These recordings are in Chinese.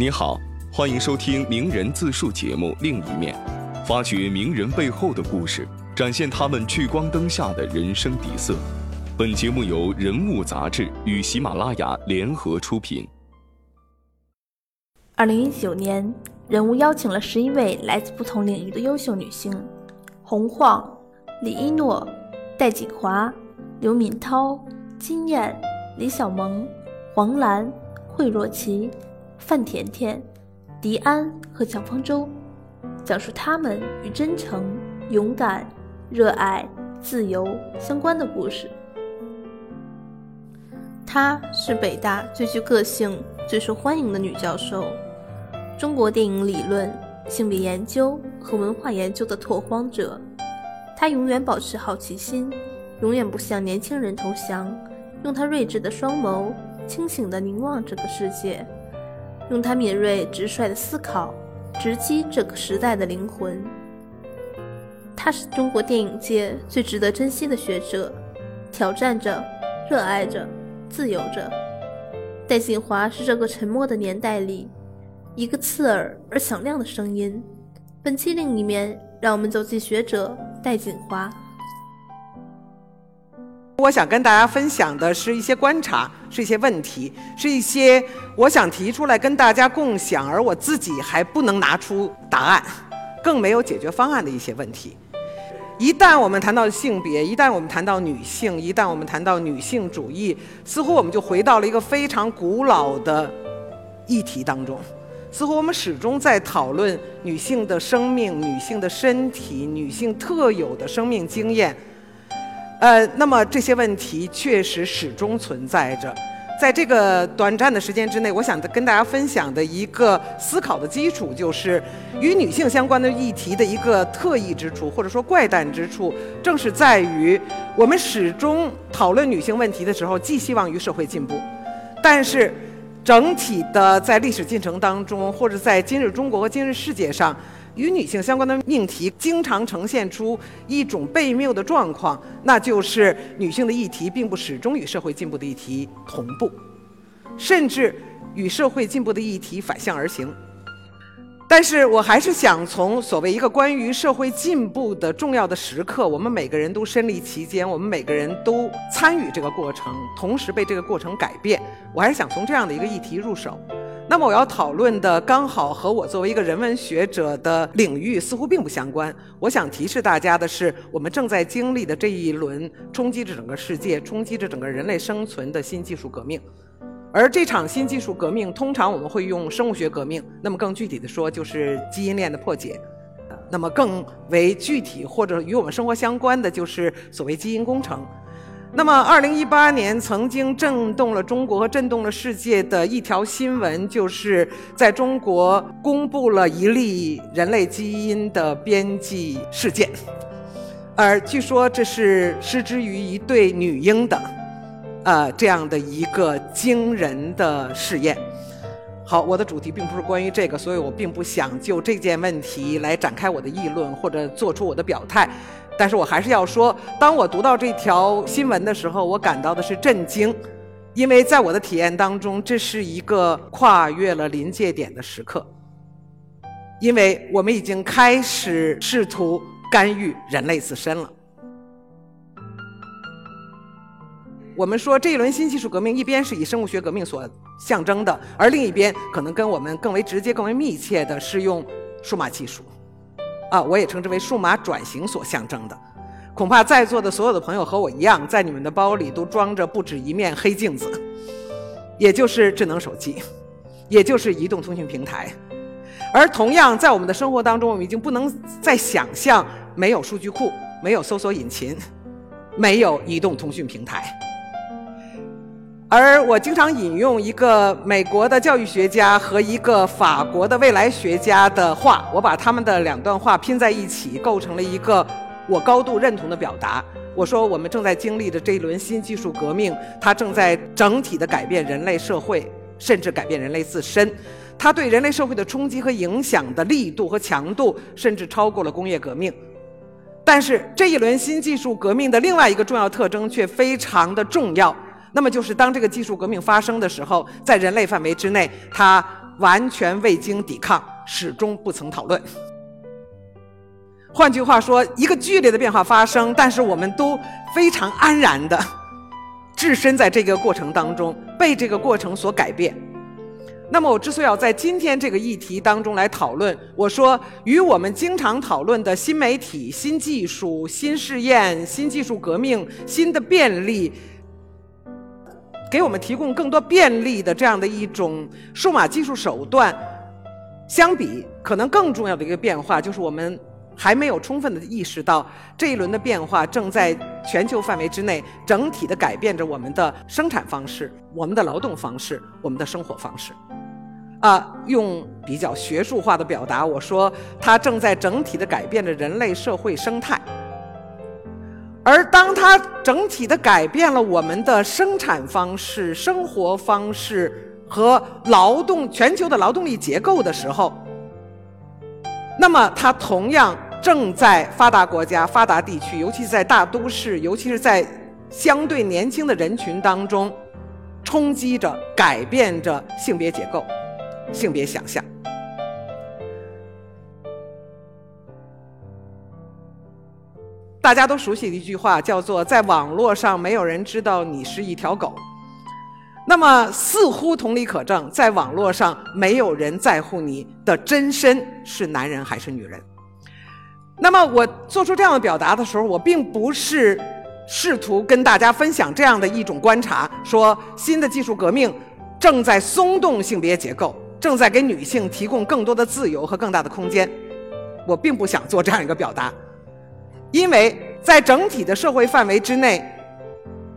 你好，欢迎收听名人自述节目《另一面》，发掘名人背后的故事，展现他们聚光灯下的人生底色。本节目由人物杂志与喜马拉雅联合出品。二零一九年，人物邀请了十一位来自不同领域的优秀女性：洪晃、李一诺、戴锦华、刘敏涛、金燕、李小萌、黄澜、惠若琪。范甜甜、迪安和蒋方舟，讲述他们与真诚、勇敢、热爱、自由相关的故事。她是北大最具个性、最受欢迎的女教授，中国电影理论、性别研究和文化研究的拓荒者。她永远保持好奇心，永远不向年轻人投降，用她睿智的双眸，清醒地凝望这个世界。用他敏锐直率的思考，直击这个时代的灵魂。他是中国电影界最值得珍惜的学者，挑战着，热爱着，自由着。戴锦华是这个沉默的年代里一个刺耳而响亮的声音。本期另一面，让我们走进学者戴锦华。我想跟大家分享的是一些观察，是一些问题，是一些我想提出来跟大家共享，而我自己还不能拿出答案，更没有解决方案的一些问题。一旦我们谈到性别，一旦我们谈到女性，一旦我们谈到女性主义，似乎我们就回到了一个非常古老的议题当中，似乎我们始终在讨论女性的生命、女性的身体、女性特有的生命经验。呃，那么这些问题确实始终存在着。在这个短暂的时间之内，我想跟大家分享的一个思考的基础，就是与女性相关的议题的一个特异之处，或者说怪诞之处，正是在于我们始终讨论女性问题的时候，寄希望于社会进步，但是整体的在历史进程当中，或者在今日中国和今日世界上。与女性相关的命题经常呈现出一种悖谬的状况，那就是女性的议题并不始终与社会进步的议题同步，甚至与社会进步的议题反向而行。但是我还是想从所谓一个关于社会进步的重要的时刻，我们每个人都身历其间，我们每个人都参与这个过程，同时被这个过程改变。我还是想从这样的一个议题入手。那么我要讨论的刚好和我作为一个人文学者的领域似乎并不相关。我想提示大家的是，我们正在经历的这一轮冲击着整个世界、冲击着整个人类生存的新技术革命。而这场新技术革命，通常我们会用生物学革命，那么更具体的说，就是基因链的破解。那么更为具体或者与我们生活相关的，就是所谓基因工程。那么，二零一八年曾经震动了中国和震动了世界的一条新闻，就是在中国公布了一例人类基因的编辑事件，而据说这是失之于一对女婴的，呃，这样的一个惊人的试验。好，我的主题并不是关于这个，所以我并不想就这件问题来展开我的议论或者做出我的表态。但是我还是要说，当我读到这条新闻的时候，我感到的是震惊，因为在我的体验当中，这是一个跨越了临界点的时刻，因为我们已经开始试图干预人类自身了。我们说这一轮新技术革命，一边是以生物学革命所象征的，而另一边可能跟我们更为直接、更为密切的是用数码技术。啊，我也称之为数码转型所象征的。恐怕在座的所有的朋友和我一样，在你们的包里都装着不止一面黑镜子，也就是智能手机，也就是移动通讯平台。而同样，在我们的生活当中，我们已经不能再想象没有数据库、没有搜索引擎、没有移动通讯平台。而我经常引用一个美国的教育学家和一个法国的未来学家的话，我把他们的两段话拼在一起，构成了一个我高度认同的表达。我说，我们正在经历的这一轮新技术革命，它正在整体的改变人类社会，甚至改变人类自身。它对人类社会的冲击和影响的力度和强度，甚至超过了工业革命。但是，这一轮新技术革命的另外一个重要特征却非常的重要。那么，就是当这个技术革命发生的时候，在人类范围之内，它完全未经抵抗，始终不曾讨论。换句话说，一个剧烈的变化发生，但是我们都非常安然的置身在这个过程当中，被这个过程所改变。那么，我之所以要在今天这个议题当中来讨论，我说与我们经常讨论的新媒体、新技术、新试验、新技术革命、新的便利，给我们提供更多便利的这样的一种数码技术手段相比，可能更重要的一个变化就是我们。还没有充分的意识到这一轮的变化正在全球范围之内整体的改变着我们的生产方式、我们的劳动方式、我们的生活方式。啊，用比较学术化的表达，我说它正在整体的改变着人类社会生态。整体的改变了我们的生产方式、生活方式和劳动全球的劳动力结构的时候，那么它同样。正在发达国家、发达地区，尤其是在大都市，尤其是在相对年轻的人群当中，冲击着、改变着性别结构、性别想象。大家都熟悉的一句话叫做：“在网络上，没有人知道你是一条狗。”那么，似乎同理可证，在网络上，没有人在乎你的真身是男人还是女人。那么我做出这样的表达的时候，我并不是试图跟大家分享这样的一种观察，说新的技术革命正在松动性别结构，正在给女性提供更多的自由和更大的空间。我并不想做这样一个表达，因为在整体的社会范围之内，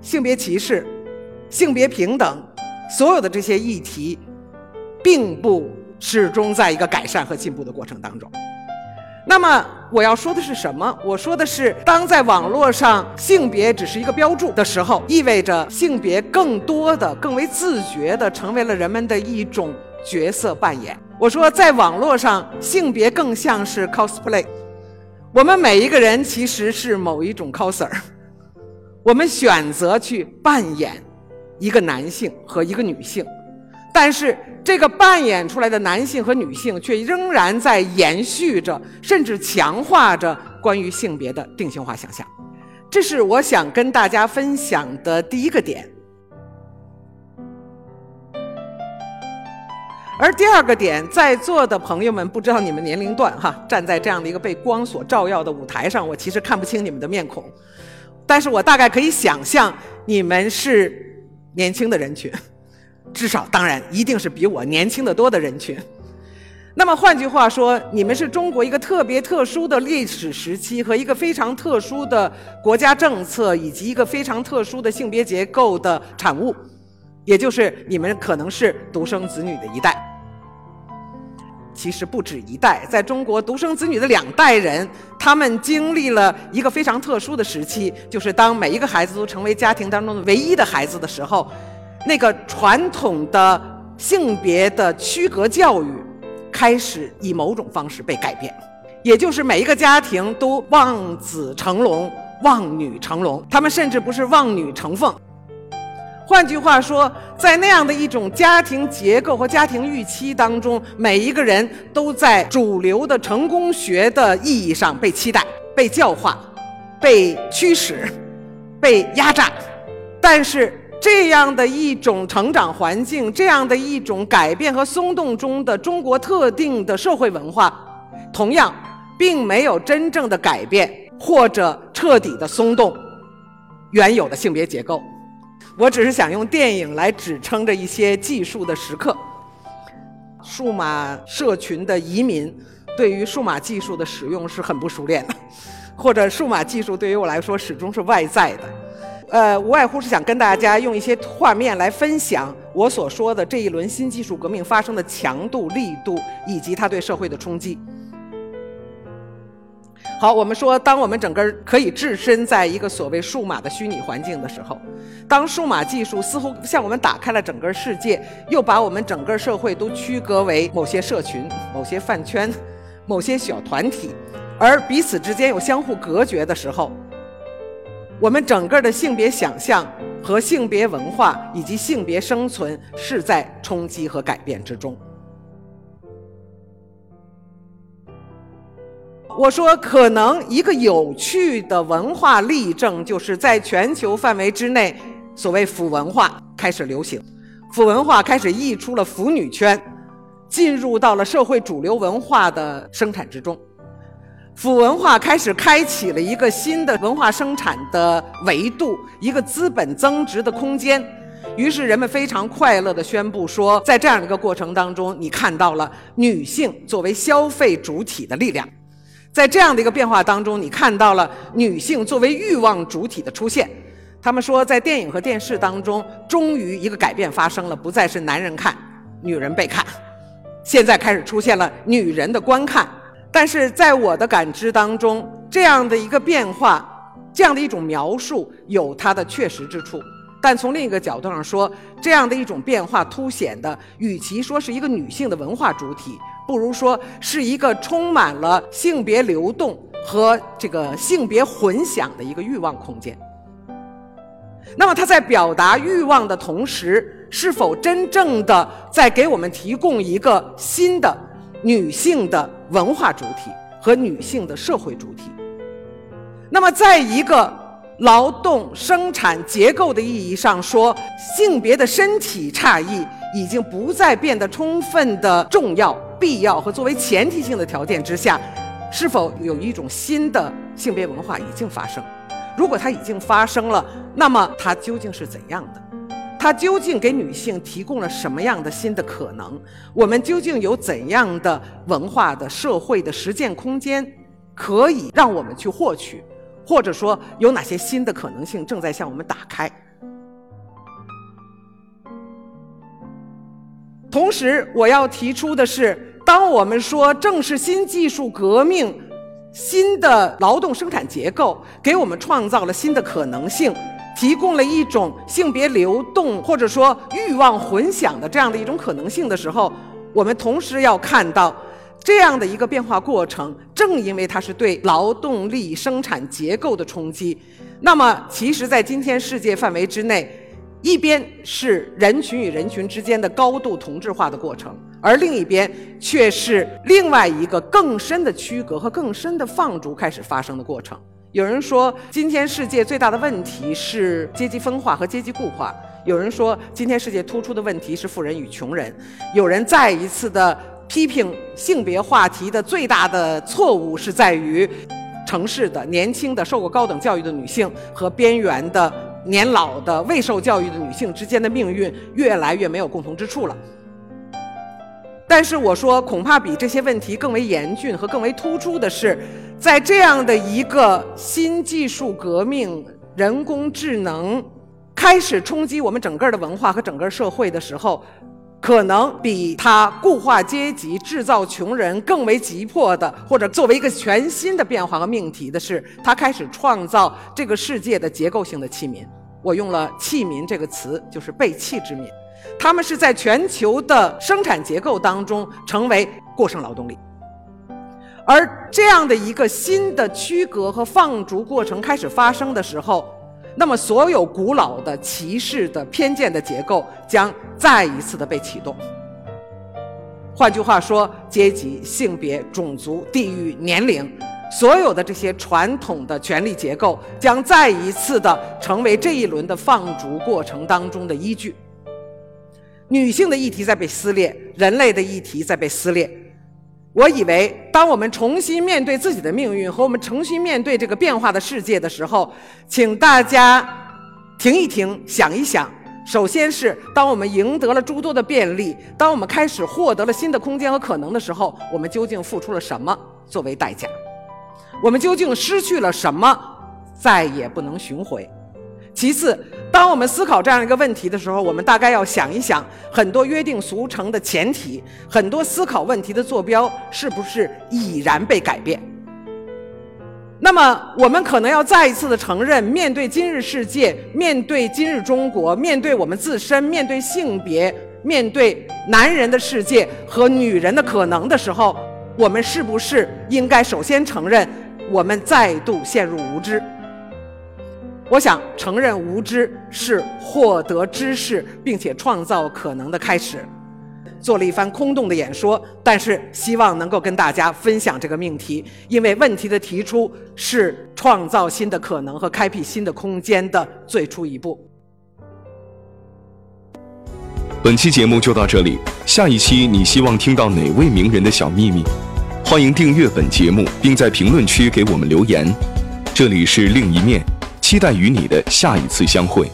性别歧视、性别平等，所有的这些议题，并不始终在一个改善和进步的过程当中。那么我要说的是什么？我说的是，当在网络上性别只是一个标注的时候，意味着性别更多的、更为自觉的成为了人们的一种角色扮演。我说，在网络上，性别更像是 cosplay，我们每一个人其实是某一种 coser，我们选择去扮演一个男性和一个女性。但是，这个扮演出来的男性和女性却仍然在延续着，甚至强化着关于性别的定型化想象。这是我想跟大家分享的第一个点。而第二个点，在座的朋友们，不知道你们年龄段哈，站在这样的一个被光所照耀的舞台上，我其实看不清你们的面孔，但是我大概可以想象，你们是年轻的人群。至少，当然，一定是比我年轻的多的人群。那么，换句话说，你们是中国一个特别特殊的历史时期和一个非常特殊的国家政策，以及一个非常特殊的性别结构的产物，也就是你们可能是独生子女的一代。其实不止一代，在中国，独生子女的两代人，他们经历了一个非常特殊的时期，就是当每一个孩子都成为家庭当中的唯一的孩子的时候。那个传统的性别的区隔教育开始以某种方式被改变，也就是每一个家庭都望子成龙、望女成龙，他们甚至不是望女成凤。换句话说，在那样的一种家庭结构和家庭预期当中，每一个人都在主流的成功学的意义上被期待、被教化、被驱使、被压榨，但是。这样的一种成长环境，这样的一种改变和松动中的中国特定的社会文化，同样并没有真正的改变或者彻底的松动原有的性别结构。我只是想用电影来指称着一些技术的时刻。数码社群的移民对于数码技术的使用是很不熟练的，或者数码技术对于我来说始终是外在的。呃，无外乎是想跟大家用一些画面来分享我所说的这一轮新技术革命发生的强度、力度以及它对社会的冲击。好，我们说，当我们整个可以置身在一个所谓数码的虚拟环境的时候，当数码技术似乎向我们打开了整个世界，又把我们整个社会都区隔为某些社群、某些饭圈、某些小团体，而彼此之间又相互隔绝的时候。我们整个的性别想象和性别文化以及性别生存是在冲击和改变之中。我说，可能一个有趣的文化例证，就是在全球范围之内，所谓腐文化开始流行，腐文化开始溢出了腐女圈，进入到了社会主流文化的生产之中。腐文化开始开启了一个新的文化生产的维度，一个资本增值的空间。于是人们非常快乐地宣布说，在这样一个过程当中，你看到了女性作为消费主体的力量，在这样的一个变化当中，你看到了女性作为欲望主体的出现。他们说，在电影和电视当中，终于一个改变发生了，不再是男人看，女人被看，现在开始出现了女人的观看。但是在我的感知当中，这样的一个变化，这样的一种描述，有它的确实之处。但从另一个角度上说，这样的一种变化凸显的，与其说是一个女性的文化主体，不如说是一个充满了性别流动和这个性别混响的一个欲望空间。那么，它在表达欲望的同时，是否真正的在给我们提供一个新的女性的文化主体和女性的社会主体？那么，在一个。劳动生产结构的意义上说，性别的身体差异已经不再变得充分的重要、必要和作为前提性的条件之下，是否有一种新的性别文化已经发生？如果它已经发生了，那么它究竟是怎样的？它究竟给女性提供了什么样的新的可能？我们究竟有怎样的文化的社会的实践空间，可以让我们去获取？或者说，有哪些新的可能性正在向我们打开？同时，我要提出的是，当我们说正是新技术革命、新的劳动生产结构给我们创造了新的可能性，提供了一种性别流动或者说欲望混响的这样的一种可能性的时候，我们同时要看到。这样的一个变化过程，正因为它是对劳动力生产结构的冲击，那么其实，在今天世界范围之内，一边是人群与人群之间的高度同质化的过程，而另一边却是另外一个更深的区隔和更深的放逐开始发生的过程。有人说，今天世界最大的问题是阶级分化和阶级固化；有人说，今天世界突出的问题是富人与穷人；有人再一次的。批评性别话题的最大的错误是在于，城市的年轻的受过高等教育的女性和边缘的年老的未受教育的女性之间的命运越来越没有共同之处了。但是我说，恐怕比这些问题更为严峻和更为突出的是，在这样的一个新技术革命、人工智能开始冲击我们整个的文化和整个社会的时候。可能比他固化阶级、制造穷人更为急迫的，或者作为一个全新的变化和命题的是，他开始创造这个世界的结构性的器民。我用了“器民”这个词，就是被弃之民。他们是在全球的生产结构当中成为过剩劳动力，而这样的一个新的区隔和放逐过程开始发生的时候。那么，所有古老的歧视的偏见的结构将再一次的被启动。换句话说，阶级、性别、种族、地域、年龄，所有的这些传统的权力结构将再一次的成为这一轮的放逐过程当中的依据。女性的议题在被撕裂，人类的议题在被撕裂。我以为，当我们重新面对自己的命运和我们重新面对这个变化的世界的时候，请大家停一停，想一想。首先是，当我们赢得了诸多的便利，当我们开始获得了新的空间和可能的时候，我们究竟付出了什么作为代价？我们究竟失去了什么，再也不能寻回？其次，当我们思考这样一个问题的时候，我们大概要想一想，很多约定俗成的前提，很多思考问题的坐标，是不是已然被改变？那么，我们可能要再一次的承认，面对今日世界，面对今日中国，面对我们自身，面对性别，面对男人的世界和女人的可能的时候，我们是不是应该首先承认，我们再度陷入无知？我想承认无知是获得知识并且创造可能的开始。做了一番空洞的演说，但是希望能够跟大家分享这个命题，因为问题的提出是创造新的可能和开辟新的空间的最初一步。本期节目就到这里，下一期你希望听到哪位名人的小秘密？欢迎订阅本节目，并在评论区给我们留言。这里是另一面，期待与你的下一次相会。